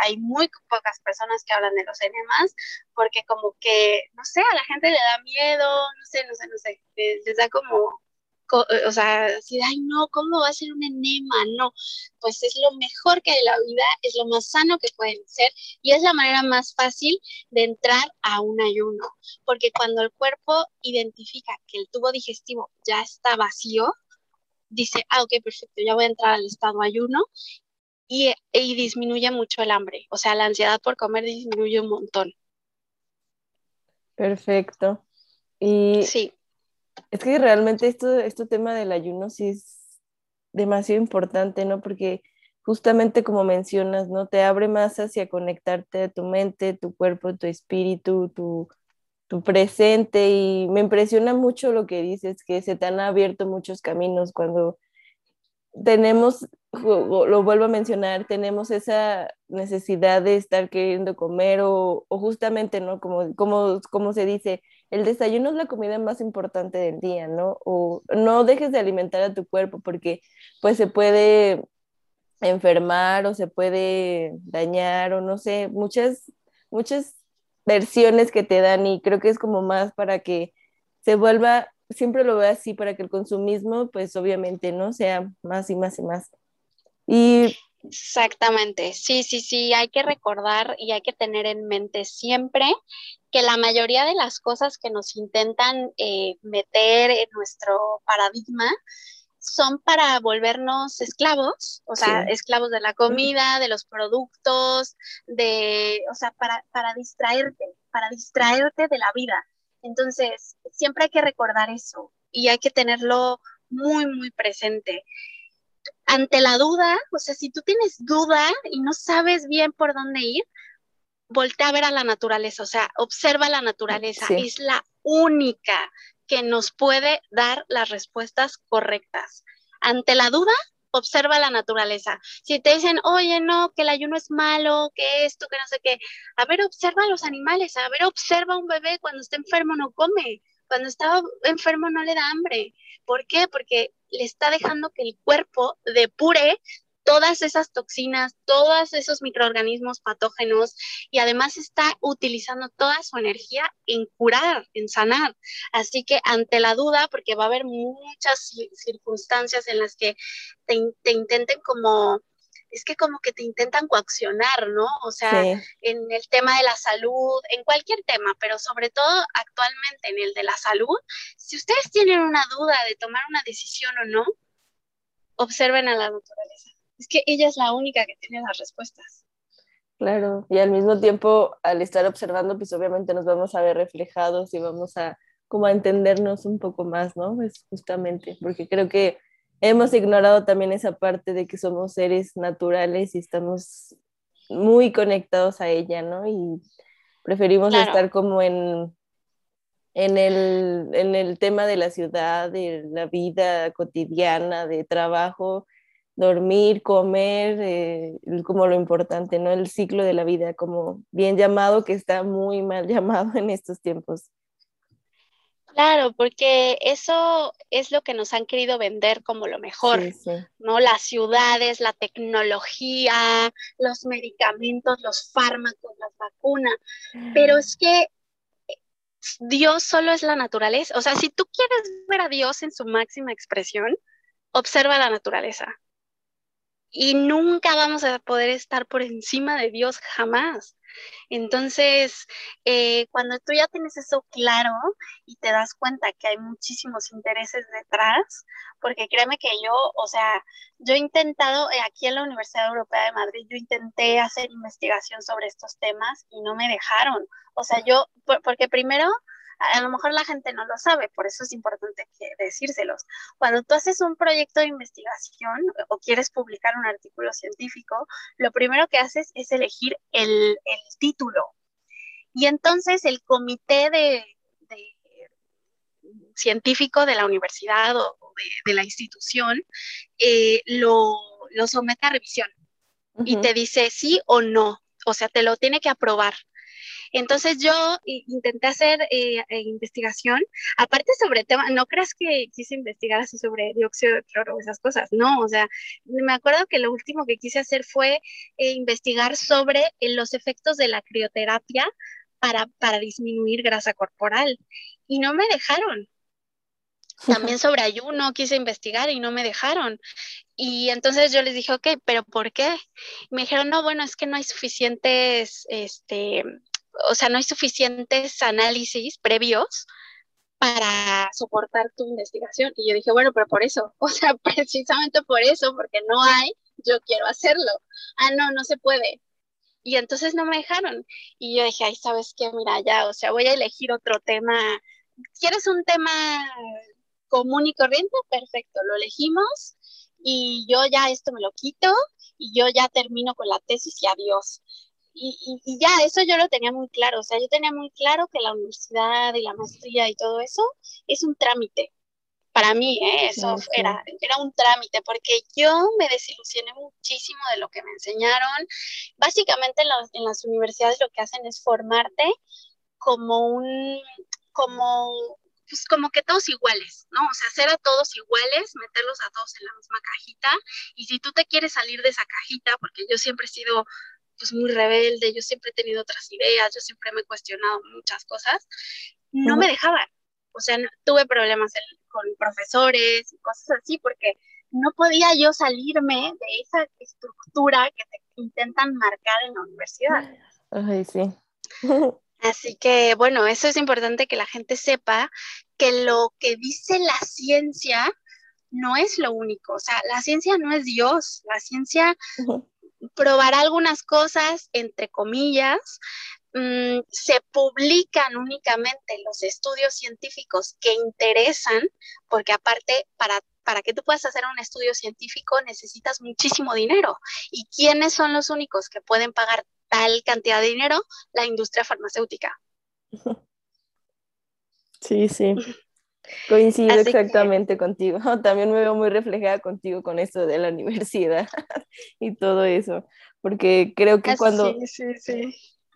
Speaker 3: hay muy pocas personas que hablan de los enemas porque como que, no sé, a la gente le da miedo, no sé, no sé, no sé, les, da como, o sea, si, ay, no, ¿cómo va a ser un enema? No, pues es lo mejor que hay en la vida, es lo más sano que pueden ser y es la manera más fácil de entrar a un ayuno, porque cuando el cuerpo identifica que el tubo digestivo ya está vacío, dice, ah, ok, perfecto, ya voy a entrar al estado ayuno y, disminuye mucho el hambre. O sea, la ansiedad por comer disminuye un montón.
Speaker 2: Perfecto. Y
Speaker 3: sí.
Speaker 2: Es que realmente esto, este tema del ayuno sí es demasiado importante, ¿no? Porque justamente como mencionas, ¿no? Te abre más hacia conectarte a tu mente, tu cuerpo, tu espíritu, tu, tu presente. Y me impresiona mucho lo que dices, que se te han abierto muchos caminos cuando tenemos, lo vuelvo a mencionar, tenemos esa necesidad de estar queriendo comer o, justamente, ¿no? Como, como, como se dice, el desayuno es la comida más importante del día, ¿no? O no dejes de alimentar a tu cuerpo porque pues se puede enfermar o se puede dañar o no sé, muchas, muchas versiones que te dan y creo que es como más para que se vuelva siempre lo veo así para que el consumismo, pues obviamente, ¿no? Sea más y más y más. Y...
Speaker 3: Exactamente, sí, sí, sí, hay que recordar y hay que tener en mente siempre que la mayoría de las cosas que nos intentan eh, meter en nuestro paradigma son para volvernos esclavos, o sea, esclavos de la comida, de los productos, de, o sea, para, para distraerte, para distraerte de la vida. Entonces, siempre hay que recordar eso y hay que tenerlo muy, muy presente. ante la duda, o sea, si tú tienes duda y no sabes bien por dónde ir, voltea a ver a la naturaleza, o sea, observa la naturaleza, es la única que nos puede dar las respuestas correctas. Ante la duda, observa la naturaleza. Si te dicen, oye, no, que el ayuno es malo, que esto, que no sé qué, a ver, observa a los animales, a ver, observa a un bebé cuando está enfermo no come, cuando está enfermo no le da hambre. ¿Por qué? Porque le está dejando que el cuerpo depure todas esas toxinas, todos esos microorganismos patógenos y además está utilizando toda su energía en curar, en sanar. Así que ante la duda, porque va a haber muchas circunstancias en las que te, intenten como es que como que te intentan coaccionar, ¿no? O sea, en el tema de la salud, en cualquier tema, pero sobre todo actualmente en el de la salud, si ustedes tienen una duda de tomar una decisión o no, observen a la naturaleza es que ella es la única que tiene las respuestas.
Speaker 2: Claro, y al mismo tiempo, al estar observando, pues obviamente nos vamos a ver reflejados y vamos a como a entendernos un poco más, ¿no? Pues justamente, porque creo que hemos ignorado también esa parte de que somos seres naturales y estamos muy conectados a ella, ¿no? Y preferimos estar como en, en, el, en el tema de la ciudad, de la vida cotidiana, de trabajo, dormir, comer, eh, como lo importante, ¿no? El ciclo de la vida, como bien llamado, que está muy mal llamado en estos tiempos.
Speaker 3: Claro, porque eso es lo que nos han querido vender como lo mejor, ¿no? Las ciudades, la tecnología, los medicamentos, los fármacos, las vacunas. Pero es que Dios solo es la naturaleza. O sea, si tú quieres ver a Dios en su máxima expresión, observa la naturaleza y nunca vamos a poder estar por encima de Dios jamás. Entonces, eh, cuando tú ya tienes eso claro y te das cuenta que hay muchísimos intereses detrás, porque créeme que yo, o sea, yo he intentado, eh, aquí en la Universidad Europea de Madrid, yo intenté hacer investigación sobre estos temas y no me dejaron. O sea, yo, porque primero a lo mejor la gente no lo sabe, por eso es importante que decírselos. Cuando tú haces un proyecto de investigación o quieres publicar un artículo científico, lo primero que haces es elegir el, título. Y entonces el comité de, científico de la universidad o de, la institución eh, lo, somete a revisión y te dice sí o no. O sea, te lo tiene que aprobar. Entonces yo intenté hacer eh, eh, investigación, aparte sobre tema, no creas que quise investigar así sobre dióxido de cloro o esas cosas, no, o sea, me acuerdo que lo último que quise hacer fue eh, investigar sobre los efectos de la crioterapia para, para disminuir grasa corporal y no me dejaron. También sobre ayuno quise investigar y no me dejaron. Y entonces yo les dije, ok, pero ¿por qué? me dijeron, no, bueno, es que no hay suficientes este, o sea, no hay suficientes análisis previos para soportar tu investigación. Y yo dije, bueno, pero por eso, o sea, precisamente por eso, porque no hay, yo quiero hacerlo. Ah, no, no se puede. Y entonces no me dejaron. Y yo dije, ay, ¿sabes qué? Mira, ya, o sea, voy a elegir otro tema. ¿Quieres un tema común y corriente? Perfecto, lo elegimos y yo ya esto me lo quito y yo ya termino con la tesis y adiós y, ya, eso yo lo tenía muy claro, o sea, yo tenía muy claro que la universidad y la maestría y todo eso es un trámite. Para mí, ¿eh? eso Era, era un trámite, porque yo me desilusioné muchísimo de lo que me enseñaron. Básicamente en, en las universidades lo que hacen es formarte como un, como pues como que todos iguales, ¿no? O sea, hacer a todos iguales, meterlos a todos en la misma cajita, y si tú te quieres salir de esa cajita, porque yo siempre he sido pues muy rebelde, yo siempre he tenido otras ideas, yo siempre me he cuestionado muchas cosas, no me dejaban. O sea, tuve problemas con profesores y cosas así porque no podía yo salirme de esa estructura que te intentan marcar en la universidad.
Speaker 2: Ay, sí.
Speaker 3: Así que, bueno, eso es importante que la gente sepa que lo que dice la ciencia no es lo único. O sea, la ciencia no es Dios. La ciencia probar algunas cosas, entre comillas, mm, se publican únicamente los estudios científicos que interesan, porque aparte para para que tú puedas hacer un estudio científico necesitas muchísimo dinero. ¿Y quiénes son los únicos que pueden pagar tal cantidad de dinero? La industria farmacéutica.
Speaker 2: Sí, sí. Coincido exactamente contigo. También me veo muy reflejada contigo con esto de la universidad y todo eso, porque creo que cuando,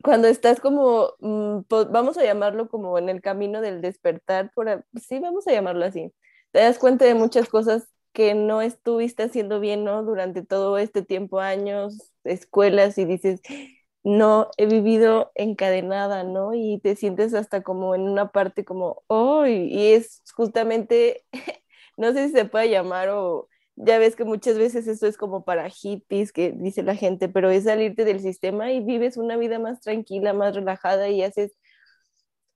Speaker 2: cuando estás como, mm, vamos a llamarlo como en el camino del despertar, por, sí, vamos a llamarlo así, te das cuenta de muchas cosas que no estuviste haciendo bien, ¿no? Durante todo este tiempo, años, escuelas, y dices, no he vivido encadenada, ¿no? Y te sientes hasta como en una parte como, oh, y es justamente, no sé si se puede llamar o ya ves que muchas veces esto es como para hippies, que dice la gente, pero es salirte del sistema y vives una vida más tranquila, más relajada y haces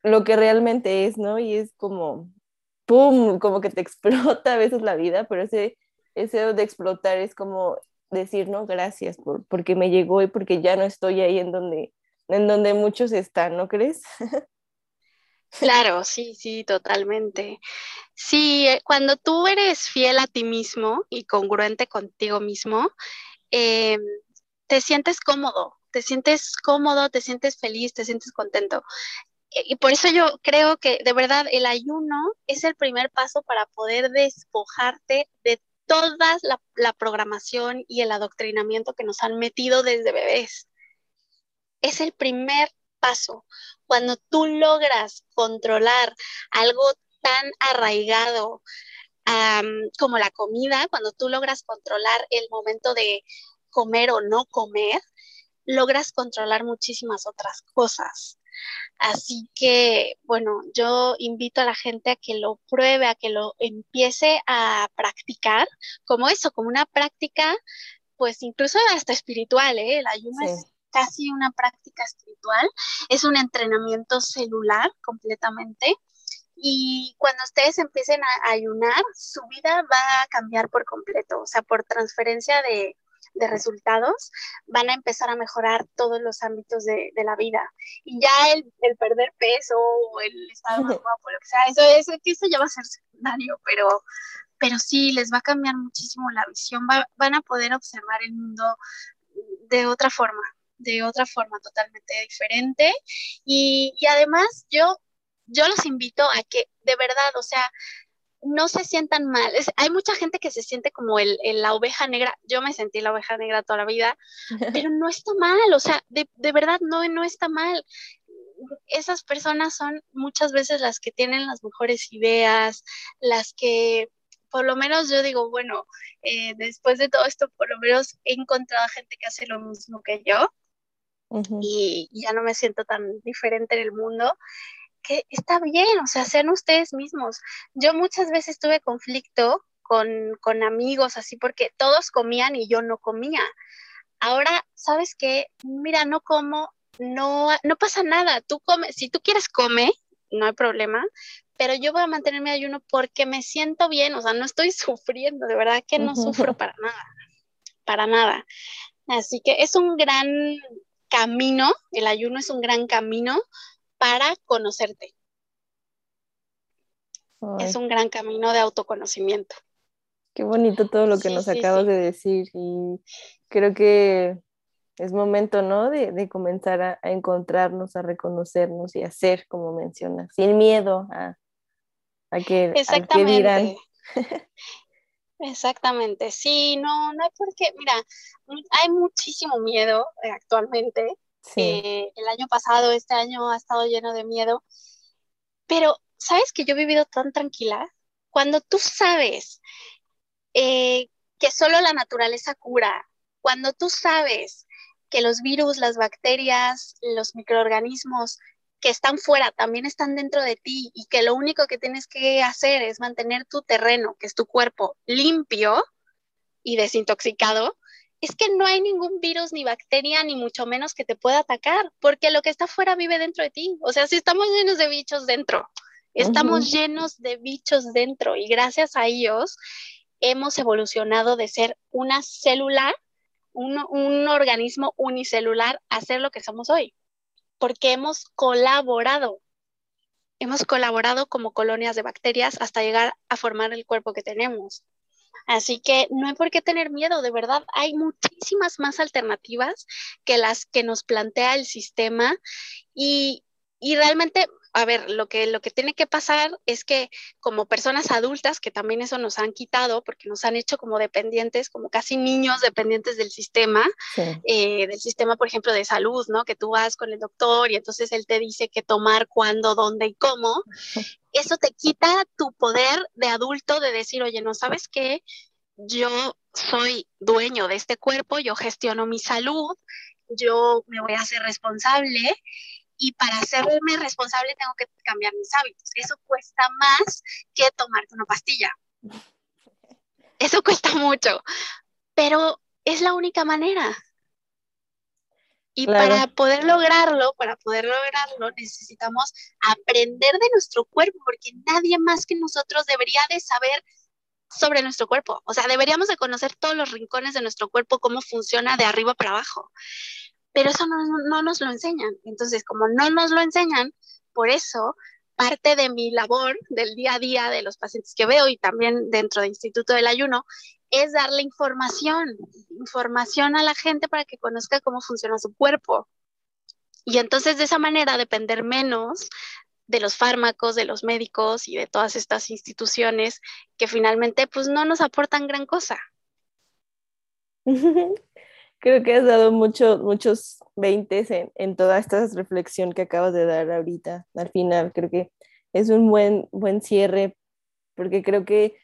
Speaker 2: lo que realmente es, ¿no? Y es como, ¡pum!, como que te explota a veces la vida, pero ese, ese de explotar es como decir, no, gracias por, porque me llegó y porque ya no estoy ahí en donde, en donde muchos están, ¿no crees?
Speaker 3: Claro, sí, sí, totalmente. Sí, eh, cuando tú eres fiel a ti mismo y congruente contigo mismo, eh, te sientes cómodo, te sientes cómodo, te sientes feliz, te sientes contento. Eh, y por eso yo creo que de verdad el ayuno es el primer paso para poder despojarte de toda la, programación y el adoctrinamiento que nos han metido desde bebés. Es el primer paso. Cuando tú logras controlar algo tan arraigado como la comida, cuando tú logras controlar el momento de comer o no comer, logras controlar muchísimas otras cosas. Así que, bueno, yo invito a la gente a que lo pruebe, a que lo empiece a practicar, como eso, como una práctica, pues incluso hasta espiritual, ¿eh? El ayuno es casi una práctica espiritual, es un entrenamiento celular completamente. Y cuando ustedes empiecen a ayunar, su vida va a cambiar por completo, o sea, por transferencia de, de resultados, van a empezar a mejorar todos los ámbitos de, la vida. Y ya el, perder peso o el estado más guapo, lo que sea, eso, eso, eso ya va a ser secundario, pero, pero sí, les va a cambiar muchísimo la visión, van a poder observar el mundo de otra forma, de otra forma totalmente diferente. Y, y además yo, yo los invito a que de verdad, o sea, no se sientan mal. hay mucha gente que se siente como el, la oveja negra. Yo me sentí la oveja negra toda la vida, pero no está mal, o sea, de, verdad no, no está mal. Esas personas son muchas veces las que tienen las mejores ideas, las que, por lo menos yo digo, bueno, eh, después de todo esto, por lo menos he encontrado gente que hace lo mismo que yo. y ya no me siento tan diferente en el mundo que está bien, o sea, sean ustedes mismos. Yo muchas veces tuve conflicto con, con amigos así porque todos comían y yo no comía. Ahora, ¿sabes qué? Mira, no como, no, no pasa nada. Tú comes, si tú quieres come, no hay problema, pero yo voy a mantenerme ayuno porque me siento bien, o sea, no estoy sufriendo, de verdad que no sufro para nada, para nada. Así que es un gran camino, el ayuno es un gran camino para conocerte. Es un gran camino de autoconocimiento.
Speaker 2: Qué bonito todo lo que nos acabas de decir y creo que es momento, ¿no? De, comenzar a, encontrarnos, a reconocernos y a ser, como mencionas, sin miedo a, que,
Speaker 3: Exactamente. dirán. Exactamente, sí, no, no hay por qué, mira, hay muchísimo miedo eh, eh, el año pasado, este año ha estado lleno de miedo, pero ¿sabes que yo he vivido tan tranquila? Cuando tú sabes eh, que solo la naturaleza cura, cuando tú sabes que los virus, las bacterias, los microorganismos que están fuera también están dentro de ti y que lo único que tienes que hacer es mantener tu terreno, que es tu cuerpo, limpio y desintoxicado, es que no hay ningún virus ni bacteria, ni mucho menos que te pueda atacar, porque lo que está afuera vive dentro de ti. O sea, si estamos llenos de bichos dentro, estamos llenos de bichos dentro y gracias a ellos hemos evolucionado de ser una célula, un, un organismo unicelular, a ser lo que somos hoy. porque hemos colaborado. Hemos colaborado como colonias de bacterias hasta llegar a formar el cuerpo que tenemos. Así que no hay por qué tener miedo, de verdad, hay muchísimas más alternativas que las que nos plantea el sistema y, y realmente a ver, lo que, lo que tiene que pasar es que como personas adultas, que también eso nos han quitado, porque nos han hecho como dependientes, como casi niños dependientes del sistema, eh, del sistema, por ejemplo, de salud, ¿no? Que tú vas con el doctor y entonces él te dice qué tomar, cuándo, dónde y cómo. Eso te quita tu poder de adulto de decir, oye, ¿no sabes qué? Yo soy dueño de este cuerpo, yo gestiono mi salud, yo me voy a hacer responsable y para hacerme responsable tengo que cambiar mis hábitos. Eso cuesta más que tomarte una pastilla. Eso cuesta mucho, pero es la única manera. Y para poder lograrlo, para poder lograrlo, necesitamos aprender de nuestro cuerpo, porque nadie más que nosotros debería de saber sobre nuestro cuerpo. O sea, deberíamos de conocer todos los rincones de nuestro cuerpo, cómo funciona de arriba para abajo pero eso no, nos lo enseñan. Entonces, como no nos lo enseñan, por eso parte de mi labor del día a día de los pacientes que veo y también dentro del Instituto del Ayuno es darle información, información a la gente para que conozca cómo funciona su cuerpo. Y entonces de esa manera depender menos de los fármacos, de los médicos y de todas estas instituciones que finalmente pues no nos aportan gran cosa.
Speaker 2: Creo que has dado muchos muchos veintes en, en, toda esta reflexión que acabas de dar ahorita, al final. Creo que es un buen, buen cierre, porque creo que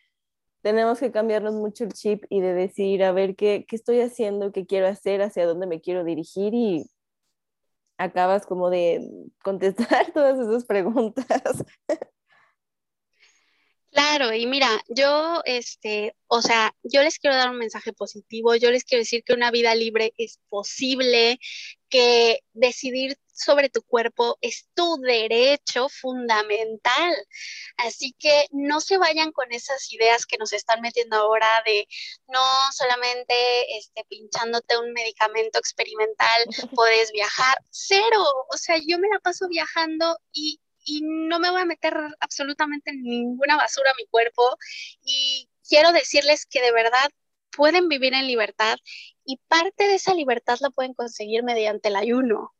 Speaker 2: tenemos que cambiarnos mucho el chip y de decir, a ver, ¿qué, qué estoy haciendo? ¿Qué quiero hacer? ¿Hacia dónde me quiero dirigir? Y acabas como de contestar todas esas preguntas.
Speaker 3: Claro, y mira, yo, este, o sea, yo les quiero dar un mensaje positivo, yo les quiero decir que una vida libre es posible, que decidir sobre tu cuerpo es tu derecho fundamental. Así que no se vayan con esas ideas que nos están metiendo ahora de no solamente este, pinchándote un medicamento experimental puedes viajar. Cero. O sea, yo me la paso viajando y y no me voy a meter absolutamente ninguna basura a mi cuerpo y quiero decirles que de verdad pueden vivir en libertad y parte de esa libertad la pueden conseguir mediante el ayuno,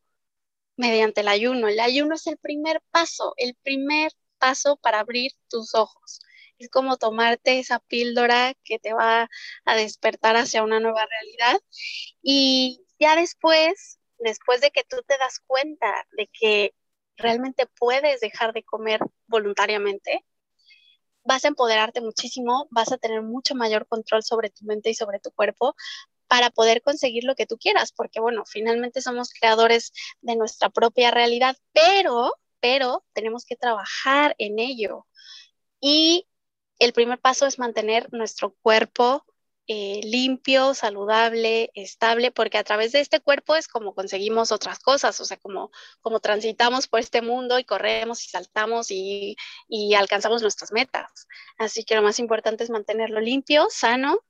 Speaker 3: mediante el ayuno. El ayuno es el primer paso, el primer paso para abrir tus ojos. Es como tomarte esa píldora que te va a despertar hacia una nueva realidad. Y ya después, después de que tú te das cuenta de que realmente puedes dejar de comer voluntariamente, vas a empoderarte muchísimo, vas a tener mucho mayor control sobre tu mente y sobre tu cuerpo para poder conseguir lo que tú quieras, porque bueno, finalmente somos creadores de nuestra propia realidad, pero, pero tenemos que trabajar en ello. Y el primer paso es mantener nuestro cuerpo eh, limpio, saludable, estable, porque a través de este cuerpo es como conseguimos otras cosas, o sea, como, como transitamos por este mundo y corremos y saltamos y, y alcanzamos nuestras metas. Así que lo más importante es mantenerlo limpio, sano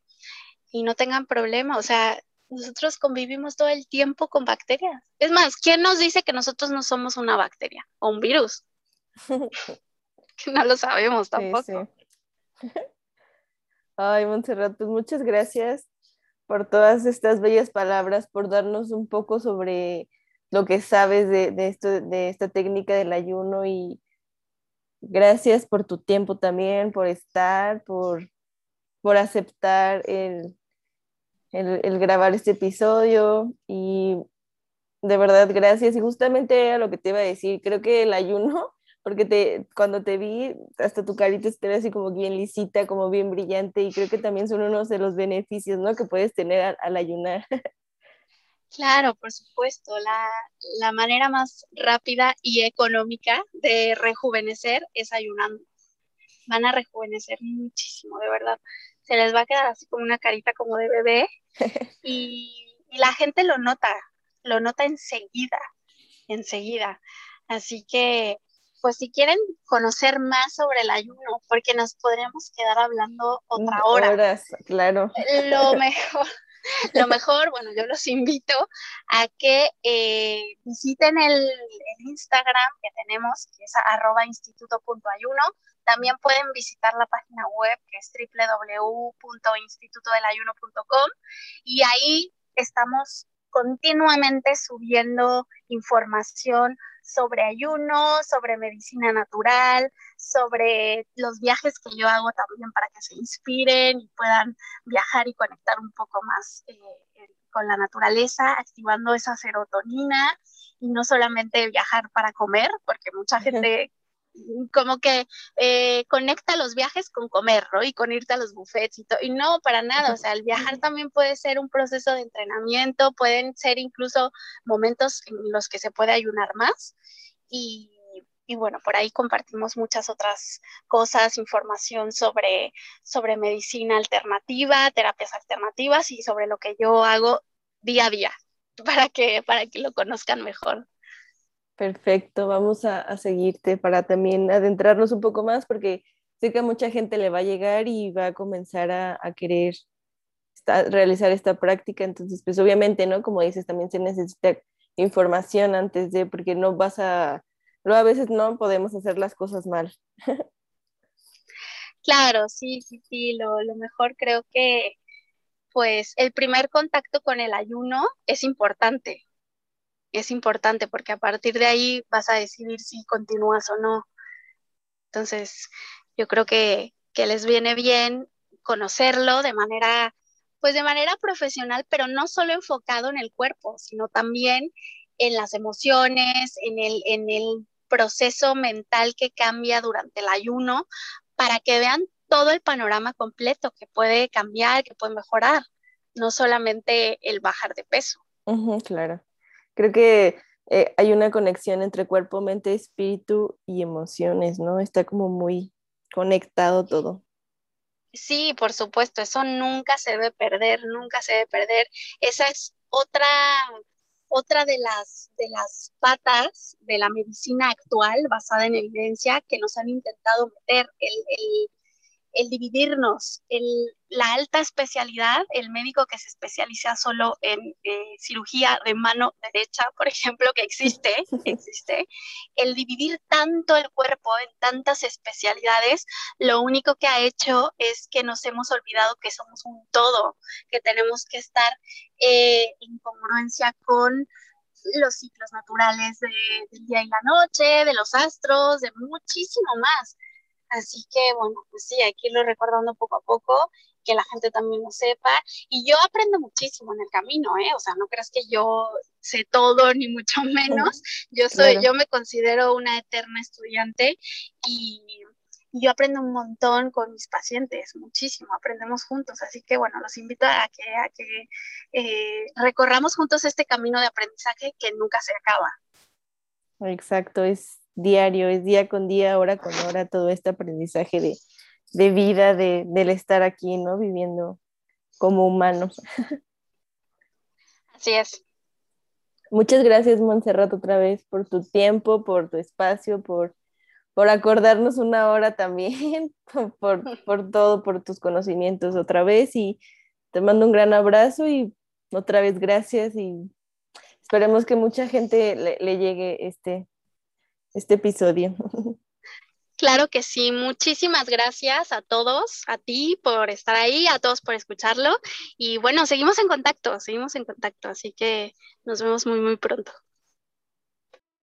Speaker 3: y no tengan problema, o sea, nosotros convivimos todo el tiempo con bacterias. Es más, ¿quién nos dice que nosotros no somos una bacteria o un virus? no lo sabemos tampoco.
Speaker 2: Ay, Montserrat, pues muchas gracias por todas estas bellas palabras, por darnos un poco sobre lo que sabes de, esto, de esta técnica del ayuno y gracias por tu tiempo también, por estar, por, por aceptar el, el, grabar este episodio y de verdad gracias. Y justamente a lo que te iba a decir, creo que el ayuno porque te, cuando te vi, hasta tu carita se así como bien lisita, como bien brillante, y creo que también son unos de los beneficios, ¿no? Que puedes tener al, ayunar.
Speaker 3: Claro, por supuesto. La, la, manera más rápida y económica de rejuvenecer es ayunando. Van a rejuvenecer muchísimo, de verdad. Se les va a quedar así como una carita como de bebé y, y la gente lo nota, lo nota enseguida, enseguida. Así que pues si quieren conocer más sobre el ayuno, porque nos podríamos quedar hablando otra hora.
Speaker 2: Horas, claro.
Speaker 3: Lo mejor, lo mejor, bueno, yo los invito a que eh, visiten el, el, Instagram que tenemos, que es arroba instituto.ayuno. También pueden visitar la página web que es www.institutodelayuno.com y ahí estamos continuamente subiendo información sobre ayuno, sobre medicina natural, sobre los viajes que yo hago también para que se inspiren y puedan viajar y conectar un poco más eh, con la naturaleza, activando esa serotonina y no solamente viajar para comer, porque mucha gente como que eh, conecta los viajes con comer, ¿no? Y con irte a los buffets y todo. Y no, para nada. O sea, el viajar también puede ser un proceso de entrenamiento, pueden ser incluso momentos en los que se puede ayunar más. Y, y bueno, por ahí compartimos muchas otras cosas, información sobre, sobre medicina alternativa, terapias alternativas y sobre lo que yo hago día a día para que, para que lo conozcan mejor.
Speaker 2: Perfecto, vamos a, seguirte para también adentrarnos un poco más porque sé que a mucha gente le va a llegar y va a comenzar a, querer realizar esta práctica, entonces pues obviamente, ¿no? Como dices, también se necesita información antes de, porque no vas a, no, a veces no podemos hacer las cosas mal.
Speaker 3: Claro, sí, sí, sí, lo, lo mejor creo que pues el primer contacto con el ayuno es importante, es importante porque a partir de ahí vas a decidir si continúas o no. Entonces, yo creo que, les viene bien conocerlo de manera, pues de manera profesional, pero no solo enfocado en el cuerpo, sino también en las emociones, en el, en el proceso mental que cambia durante el ayuno, para que vean todo el panorama completo que puede cambiar, que puede mejorar, no solamente el bajar de peso.
Speaker 2: claro. Creo que eh, hay una conexión entre cuerpo, mente, espíritu y emociones, ¿no? Está como muy conectado todo.
Speaker 3: Sí, por supuesto, eso nunca se debe perder, nunca se debe perder. Esa es otra, otra de las, de las patas de la medicina actual basada en evidencia que nos han intentado meter, el, el, el dividirnos, el, la alta especialidad, el médico que se especializa solo en eh, cirugía de mano derecha, por ejemplo, que existe, existe, el dividir tanto el cuerpo en tantas especialidades, lo único que ha hecho es que nos hemos olvidado que somos un todo, que tenemos que estar eh, en congruencia con los ciclos naturales del día y la noche, de los astros, de muchísimo más. Así que, bueno, pues sí, hay que irlo recordando poco a poco, que la gente también lo sepa. Y yo aprendo muchísimo en el camino, ¿eh? O sea, no creas que yo sé todo, ni mucho menos. Yo soy, yo me considero una eterna estudiante y, yo aprendo un montón con mis pacientes, muchísimo, aprendemos juntos. Así que, bueno, los invito a que, a que eh, recorramos juntos este camino de aprendizaje que nunca se acaba.
Speaker 2: Exacto, es diario, es día con día, hora con hora, todo este aprendizaje de, vida, de, del estar aquí, ¿no? Viviendo como humanos.
Speaker 3: Así es.
Speaker 2: Muchas gracias, Montserrat, otra vez por tu tiempo, por tu espacio, por, por acordarnos una hora también, por, por todo, por tus conocimientos otra vez. Y te mando un gran abrazo y otra vez gracias y esperemos que mucha gente le, le llegue este, este episodio.
Speaker 3: Claro que sí, muchísimas gracias a todos, a ti por estar ahí, a todos por escucharlo y bueno, seguimos en contacto, seguimos en contacto, así que nos vemos muy, muy pronto.